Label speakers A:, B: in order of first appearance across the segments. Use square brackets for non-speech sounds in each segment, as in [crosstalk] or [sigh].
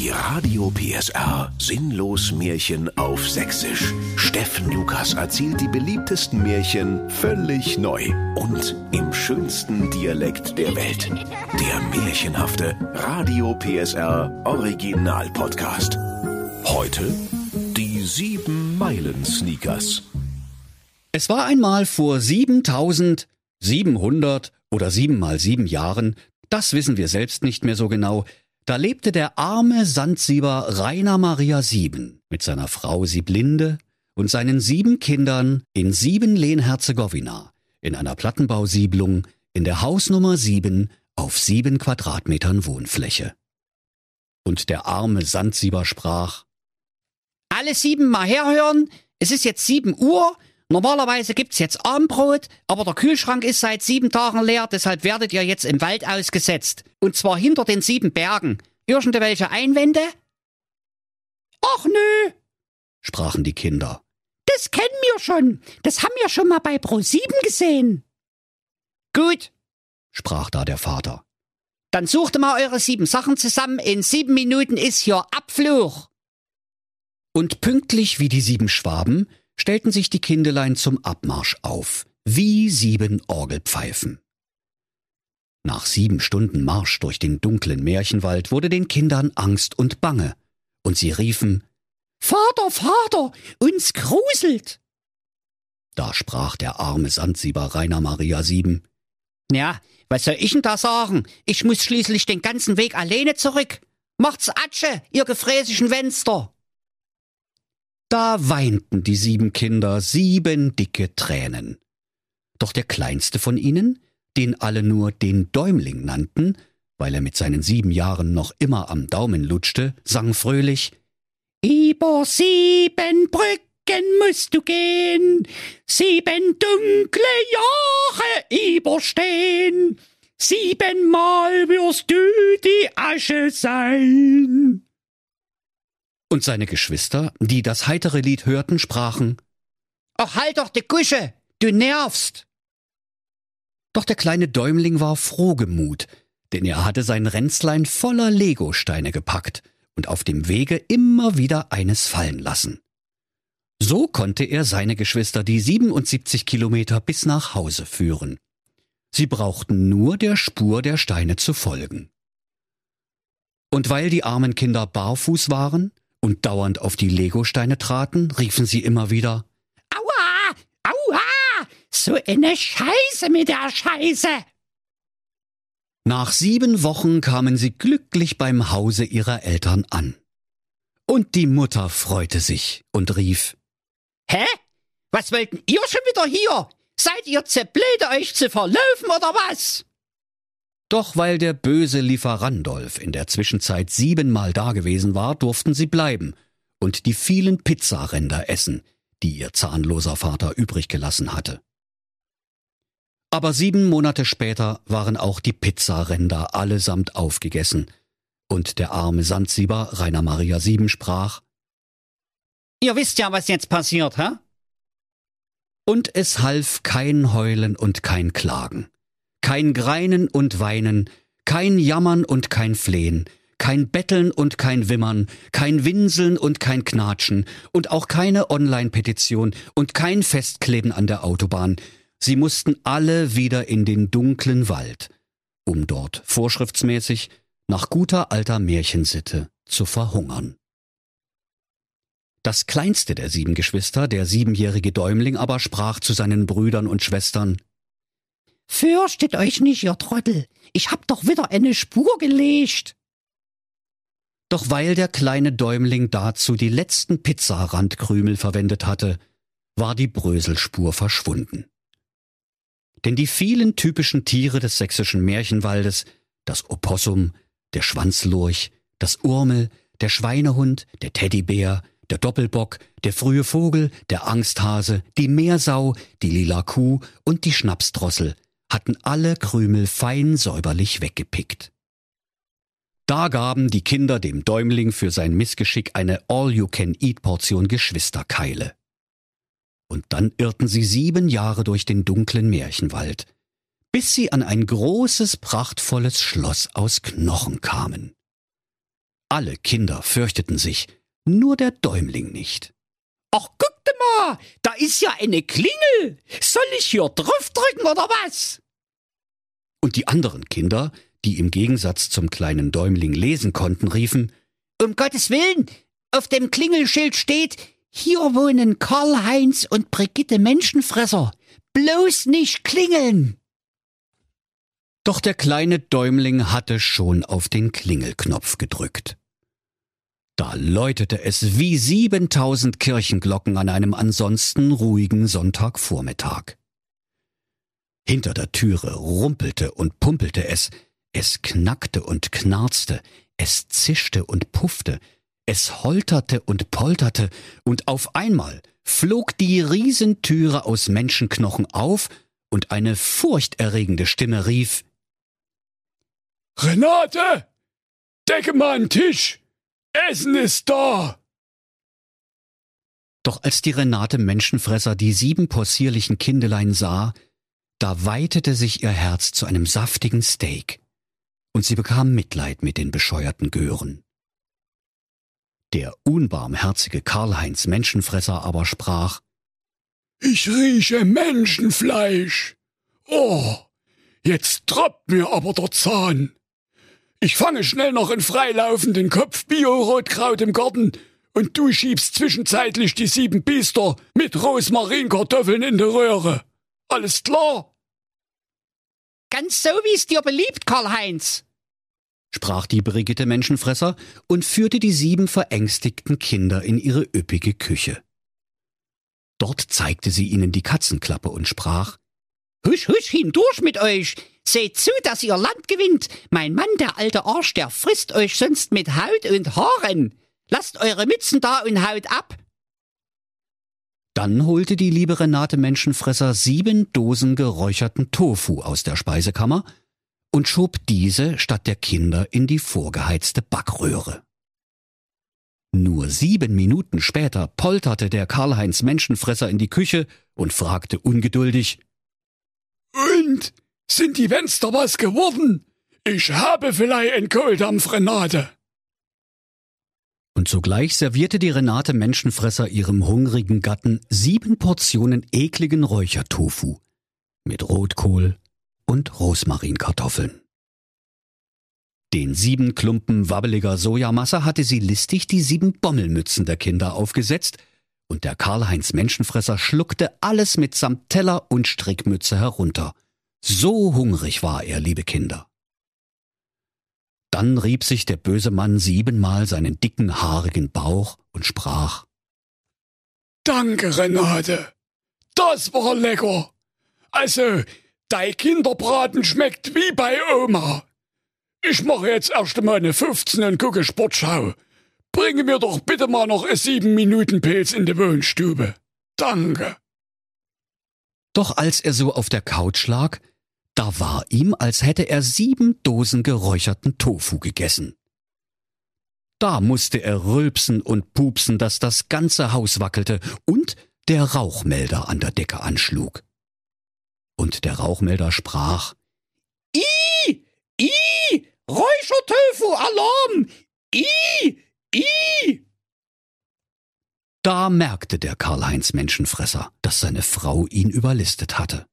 A: Die Radio PSR Sinnlos Märchen auf Sächsisch. Steffen Lukas erzählt die beliebtesten Märchen völlig neu und im schönsten Dialekt der Welt. Der märchenhafte Radio PSR Original Podcast. Heute die sieben Meilen Sneakers.
B: Es war einmal vor 7700 oder sieben mal sieben Jahren, das wissen wir selbst nicht mehr so genau, da lebte der arme Sandsieber Rainer Maria Sieben. Mit seiner Frau Sieblinde und seinen sieben Kindern in Sieben-Lehn-Herzegowina in einer Plattenbausiedlung in der Hausnummer sieben auf sieben Quadratmetern Wohnfläche. Und der arme Sandsieber sprach,
C: Alle sieben mal herhören, es ist jetzt sieben Uhr, normalerweise gibt's jetzt Abendbrot, aber der Kühlschrank ist seit sieben Tagen leer, deshalb werdet ihr jetzt im Wald ausgesetzt. Und zwar hinter den sieben Bergen. Irgendwelche Einwände?
D: Ach nö,
B: sprachen die Kinder.
D: das kennen wir schon. Das haben wir schon mal bei Pro7 gesehen.
C: Gut,
B: sprach da der Vater.
C: dann sucht mal eure sieben Sachen zusammen, in sieben Minuten ist hier Abfluch.
B: Und pünktlich wie die sieben Schwaben stellten sich die Kindelein zum Abmarsch auf, wie sieben Orgelpfeifen. Nach sieben Stunden Marsch durch den dunklen Märchenwald wurde den Kindern Angst und Bange, und sie riefen
D: Vater, Vater, uns gruselt.
B: Da sprach der arme Sandsieber Rainer Maria Sieben.
C: Ja, was soll ich denn da sagen? Ich muss schließlich den ganzen Weg alleine zurück. Macht's Atsche, ihr gefräßischen Wenster.
B: Da weinten die sieben Kinder sieben dicke Tränen. Doch der kleinste von ihnen, den alle nur den Däumling nannten, weil er mit seinen sieben Jahren noch immer am Daumen lutschte, sang fröhlich
D: Über sieben Brücken musst du gehen, sieben dunkle Jahre überstehen. Siebenmal wirst du die Asche sein.
B: Und seine Geschwister, die das heitere Lied hörten, sprachen
C: Ach, halt doch die Kusche, du nervst.
B: Doch der kleine Däumling war frohgemut, denn er hatte sein Ränzlein voller Legosteine gepackt und auf dem Wege immer wieder eines fallen lassen. So konnte er seine Geschwister die 77 Kilometer bis nach Hause führen. Sie brauchten nur der Spur der Steine zu folgen. Und weil die armen Kinder barfuß waren und dauernd auf die Legosteine traten, riefen sie immer wieder
D: Aua, aua, so eine Scheiße mit der Scheiße.
B: Nach sieben Wochen kamen sie glücklich beim Hause ihrer Eltern an. Und die Mutter freute sich und rief
C: Hä? Was wollten ihr schon wieder hier? Seid ihr zu blöde, euch zu verlaufen oder was?
B: Doch weil der böse Lieferandolf in der Zwischenzeit siebenmal dagewesen war, durften sie bleiben und die vielen Pizzaränder essen, die ihr zahnloser Vater übrig gelassen hatte. Aber sieben Monate später waren auch die Pizzaränder allesamt aufgegessen, und der arme Sandsieber Rainer Maria Sieben sprach,
C: Ihr wisst ja, was jetzt passiert, hä?
B: und es half kein Heulen und kein Klagen, kein Greinen und Weinen, kein Jammern und kein Flehen, kein Betteln und kein Wimmern, kein Winseln und kein Knatschen und auch keine Online-Petition und kein Festkleben an der Autobahn. Sie mussten alle wieder in den dunklen Wald, um dort vorschriftsmäßig nach guter alter Märchensitte zu verhungern. Das kleinste der sieben Geschwister, der siebenjährige Däumling aber sprach zu seinen Brüdern und Schwestern
D: Fürchtet euch nicht, ihr Trottel. Ich hab doch wieder eine Spur gelegt.
B: Doch weil der kleine Däumling dazu die letzten Pizzarandkrümel verwendet hatte, war die Bröselspur verschwunden. Denn die vielen typischen Tiere des sächsischen Märchenwaldes, das Opossum, der Schwanzlurch, das Urmel, der Schweinehund, der Teddybär, der Doppelbock, der frühe Vogel, der Angsthase, die Meersau, die lila Kuh und die Schnapsdrossel hatten alle Krümel fein säuberlich weggepickt. Da gaben die Kinder dem Däumling für sein Missgeschick eine All-You-Can-Eat-Portion Geschwisterkeile. Und dann irrten sie sieben Jahre durch den dunklen Märchenwald, bis sie an ein großes, prachtvolles Schloss aus Knochen kamen. Alle Kinder fürchteten sich, nur der Däumling nicht.
C: Ach, guck mal, da ist ja eine Klingel. Soll ich hier draufdrücken oder was?
B: Und die anderen Kinder, die im Gegensatz zum kleinen Däumling lesen konnten, riefen,
C: Um Gottes Willen, auf dem Klingelschild steht, hier wohnen Karl-Heinz und Brigitte Menschenfresser. Bloß nicht klingeln.
B: Doch der kleine Däumling hatte schon auf den Klingelknopf gedrückt. Da läutete es wie siebentausend Kirchenglocken an einem ansonsten ruhigen Sonntagvormittag. Hinter der Türe rumpelte und pumpelte es, es knackte und knarzte, es zischte und puffte, es holterte und polterte, und auf einmal flog die Riesentüre aus Menschenknochen auf, und eine furchterregende Stimme rief
E: Renate! Decke mal einen Tisch! Essen ist da!
B: Doch als die Renate Menschenfresser die sieben possierlichen Kindelein sah, da weitete sich ihr Herz zu einem saftigen Steak, und sie bekam Mitleid mit den bescheuerten Gören. Der unbarmherzige Karl-Heinz Menschenfresser aber sprach,
E: Ich rieche Menschenfleisch. Oh, jetzt tropft mir aber der Zahn. Ich fange schnell noch einen freilaufenden Kopf Bio-Rotkraut im Garten und du schiebst zwischenzeitlich die sieben Biester mit Rosmarinkartoffeln in die Röhre. Alles klar?
C: Ganz so, wie es dir beliebt, Karl-Heinz.
B: sprach die Brigitte Menschenfresser und führte die sieben verängstigten Kinder in ihre üppige Küche. Dort zeigte sie ihnen die Katzenklappe und sprach,
C: Husch, husch, hindurch mit euch. Seht zu, dass ihr Land gewinnt. Mein Mann, der alte Arsch, der frisst euch sonst mit Haut und Haaren. Lasst eure Mützen da und haut ab.
B: Dann holte die liebe Renate Menschenfresser sieben Dosen geräucherten Tofu aus der Speisekammer und schob diese statt der Kinder in die vorgeheizte Backröhre. Nur sieben Minuten später polterte der Karl-Heinz Menschenfresser in die Küche und fragte ungeduldig,
E: Und? Sind die Fenster was geworden? Ich habe vielleicht einen Kohldampf, Renate.
B: Und sogleich servierte die Renate Menschenfresser ihrem hungrigen Gatten sieben Portionen ekligen Räuchertofu mit Rotkohl und Rosmarinkartoffeln. Den sieben Klumpen wabbeliger Sojamasse hatte sie listig die sieben Bommelmützen der Kinder aufgesetzt, und der Karl-Heinz Menschenfresser schluckte alles mitsamt Teller und Strickmütze herunter. So hungrig war er, liebe Kinder. Dann rieb sich der böse Mann siebenmal seinen dicken, haarigen Bauch und sprach
E: Danke, Renate. Das war lecker. Also, dein Kinderbraten schmeckt wie bei Oma. Ich mache jetzt erst einmal eine 15 und gucke Sportschau. Bringe mir doch bitte mal noch 7 Minuten Pilz in die Wohnstube. Danke.
B: Doch als er so auf der Couch lag, da war ihm, als hätte er sieben Dosen geräucherten Tofu gegessen. Da musste er rülpsen und pupsen, dass das ganze Haus wackelte und der Rauchmelder an der Decke anschlug. Und der Rauchmelder sprach,
C: I, I, Räuchertofu, Alarm! I, I.
B: Da merkte der Karl-Heinz Menschenfresser, dass seine Frau ihn überlistet hatte.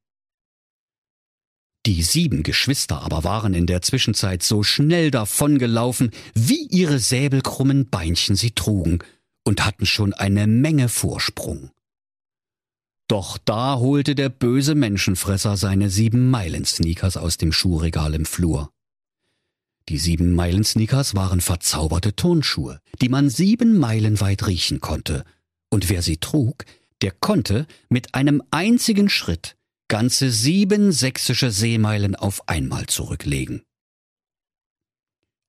B: Die sieben Geschwister aber waren in der Zwischenzeit so schnell davongelaufen, wie ihre säbelkrummen Beinchen sie trugen, und hatten schon eine Menge Vorsprung. Doch da holte der böse Menschenfresser seine sieben Meilen-Sneakers aus dem Schuhregal im Flur. Die sieben Meilen-Sneakers waren verzauberte Turnschuhe, die man sieben Meilen weit riechen konnte, und wer sie trug, der konnte mit einem einzigen Schritt ganze sieben sächsische Seemeilen auf einmal zurücklegen.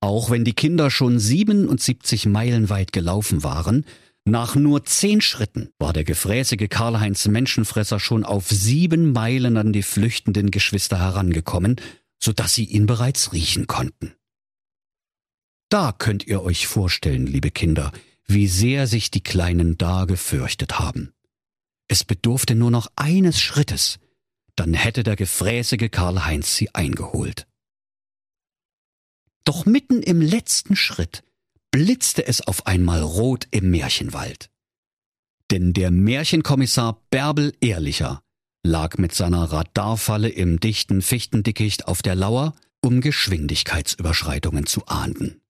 B: Auch wenn die Kinder schon 77 Meilen weit gelaufen waren, nach nur zehn Schritten war der gefräßige Karl-Heinz Menschenfresser schon auf sieben Meilen an die flüchtenden Geschwister herangekommen, so dass sie ihn bereits riechen konnten. Da könnt ihr euch vorstellen, liebe Kinder, wie sehr sich die Kleinen da gefürchtet haben. Es bedurfte nur noch eines Schrittes, dann hätte der gefräßige Karl-Heinz sie eingeholt. Doch mitten im letzten Schritt blitzte es auf einmal rot im Märchenwald. Denn der Märchenkommissar Bärbel Ehrlicher lag mit seiner Radarfalle im dichten Fichtendickicht auf der Lauer, um Geschwindigkeitsüberschreitungen zu ahnden.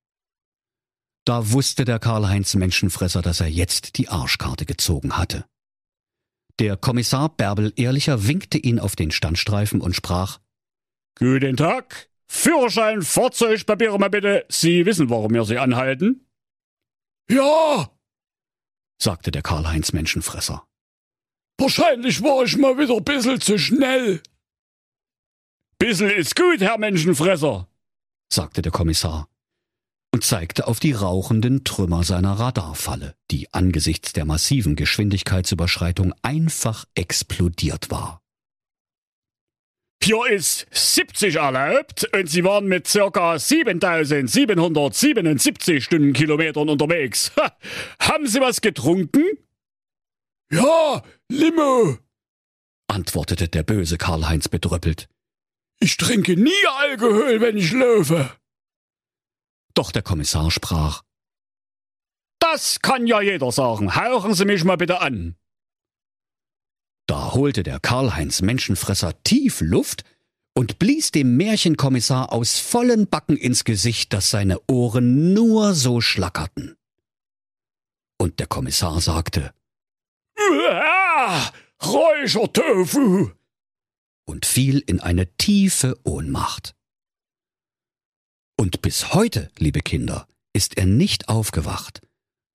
B: Da wusste der Karl-Heinz Menschenfresser, dass er jetzt die Arschkarte gezogen hatte. Der Kommissar Bärbel Ehrlicher winkte ihn auf den Standstreifen und sprach
E: Guten Tag. Führerschein, Fahrzeugpapiere mal bitte. Sie wissen, warum wir Sie anhalten? Ja, sagte der Karl-Heinz Menschenfresser. Wahrscheinlich war ich mal wieder ein bisschen zu schnell. Bissel ist gut, Herr Menschenfresser, sagte der Kommissar
B: und zeigte auf die rauchenden Trümmer seiner Radarfalle, die angesichts der massiven Geschwindigkeitsüberschreitung einfach explodiert war.
E: Hier ist 70 erlaubt und Sie waren mit circa 7777 Stundenkilometern unterwegs. Ha, haben Sie was getrunken? Ja, Limo, antwortete der böse Karl-Heinz bedröppelt. Ich trinke nie Alkohol, wenn ich laufe.
B: Doch der Kommissar sprach.
E: Das kann ja jeder sagen. Hauchen Sie mich mal bitte an.
B: Da holte der Karl-Heinz Menschenfresser tief Luft und blies dem Märchenkommissar aus vollen Backen ins Gesicht, dass seine Ohren nur so schlackerten. Und der Kommissar sagte,
E: Uah, Räuchertofu!
B: und fiel in eine tiefe Ohnmacht. Und bis heute, liebe Kinder, ist er nicht aufgewacht,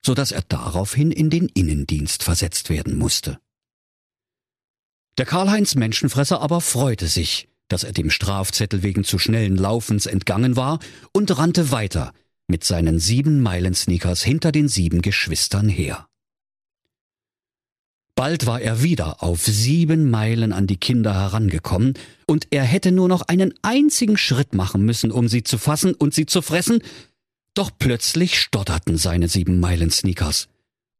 B: so dass er daraufhin in den Innendienst versetzt werden musste. Der Karl-Heinz Menschenfresser aber freute sich, dass er dem Strafzettel wegen zu schnellen Laufens entgangen war und rannte weiter mit seinen sieben Meilen Sneakers hinter den sieben Geschwistern her. Bald war er wieder auf sieben Meilen an die Kinder herangekommen, und er hätte nur noch einen einzigen Schritt machen müssen, um sie zu fassen und sie zu fressen, doch plötzlich stotterten seine sieben Meilen Sneakers,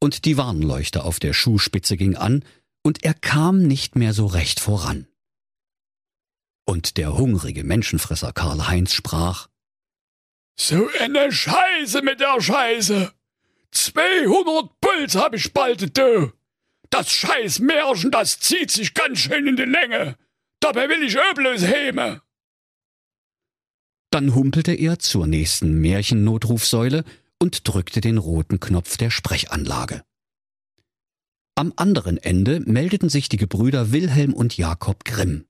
B: und die Warnleuchte auf der Schuhspitze ging an, und er kam nicht mehr so recht voran. Und der hungrige Menschenfresser Karl Heinz sprach
E: So eine Scheiße mit der Scheiße. 200 Puls hab ich bald, du. Das scheiß Märchen, das zieht sich ganz schön in die Länge. Dabei will ich öblos heme.
B: Dann humpelte er zur nächsten Märchennotrufsäule und drückte den roten Knopf der Sprechanlage. Am anderen Ende meldeten sich die Gebrüder Wilhelm und Jakob Grimm.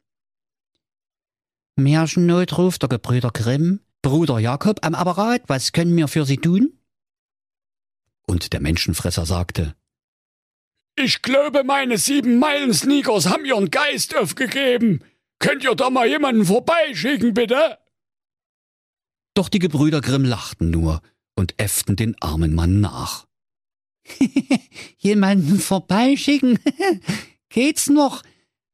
D: Märchennotruf der Gebrüder Grimm, Bruder Jakob am Apparat, was können wir für Sie tun?
B: Und der Menschenfresser sagte,
E: ich glaube, meine sieben Meilen Sneakers haben ihren Geist aufgegeben. Könnt ihr da mal jemanden vorbeischicken, bitte?
B: Doch die Gebrüder Grimm lachten nur und äfften den armen Mann nach. [laughs]
D: jemanden vorbeischicken? [laughs] Geht's noch?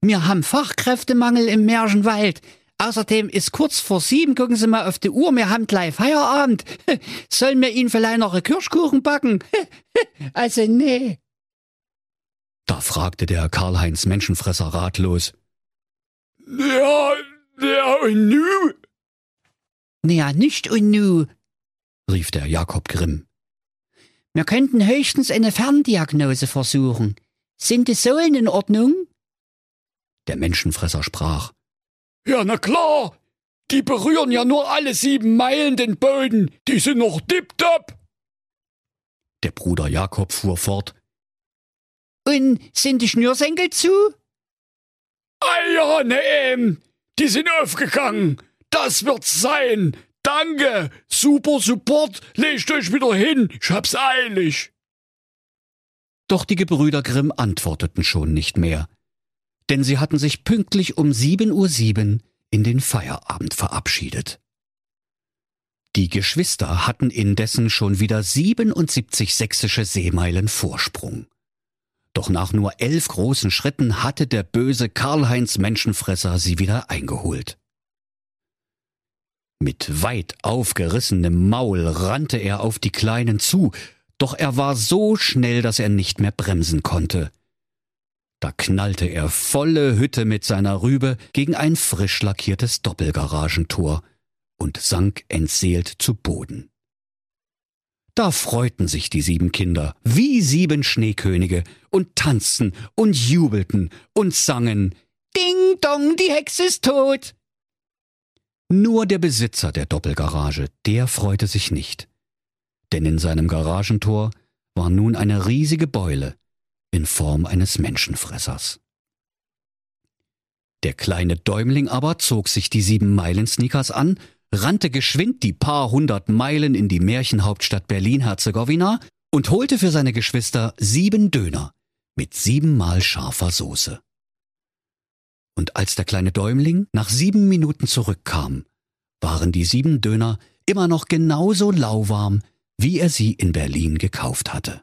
D: Wir haben Fachkräftemangel im Märchenwald. Außerdem ist kurz vor sieben, gucken Sie mal auf die Uhr, wir haben gleich Feierabend. [laughs] Sollen wir Ihnen vielleicht noch einen Kirschkuchen backen? also nee.
B: Da fragte der Karl-Heinz Menschenfresser ratlos.
E: Ja, ja, und nu?
D: Ja, nicht und nu,
B: rief der Jakob Grimm.
D: Wir könnten höchstens eine Ferndiagnose versuchen. Sind die Sohlen in Ordnung?
B: Der Menschenfresser sprach.
E: Ja, na klar. Die berühren ja nur alle sieben Meilen den Boden. Die sind noch tipptopp.
B: Der Bruder Jakob fuhr fort.
D: Und sind die Schnürsenkel zu?
E: Ah ja, ne, ähm, die sind aufgegangen. Das wird's sein. Danke. Super Support. Legt euch wieder hin. Ich hab's eilig.
B: Doch die Gebrüder Grimm antworteten schon nicht mehr. Denn sie hatten sich pünktlich um sieben Uhr sieben in den Feierabend verabschiedet. Die Geschwister hatten indessen schon wieder 77 sächsische Seemeilen Vorsprung. Doch nach nur elf großen Schritten hatte der böse Karl-Heinz Menschenfresser sie wieder eingeholt. Mit weit aufgerissenem Maul rannte er auf die Kleinen zu, doch er war so schnell, dass er nicht mehr bremsen konnte. Da knallte er volle Hütte mit seiner Rübe gegen ein frisch lackiertes Doppelgaragentor und sank entseelt zu Boden. Da freuten sich die sieben Kinder wie sieben Schneekönige und tanzten und jubelten und sangen
D: Ding dong, die Hexe ist tot.
B: Nur der Besitzer der Doppelgarage, der freute sich nicht. Denn in seinem Garagentor war nun eine riesige Beule in Form eines Menschenfressers. Der kleine Däumling aber zog sich die sieben Meilen Sneakers an, rannte geschwind die paar hundert Meilen in die Märchenhauptstadt Berlin-Herzegowina und holte für seine Geschwister sieben Döner mit siebenmal scharfer Soße. Und als der kleine Däumling nach sieben Minuten zurückkam, waren die sieben Döner immer noch genauso lauwarm, wie er sie in Berlin gekauft hatte.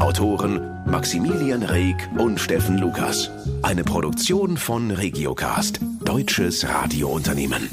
A: Autoren Maximilian Reg und Steffen Lukas. Eine Produktion von Regiocast, deutsches Radiounternehmen.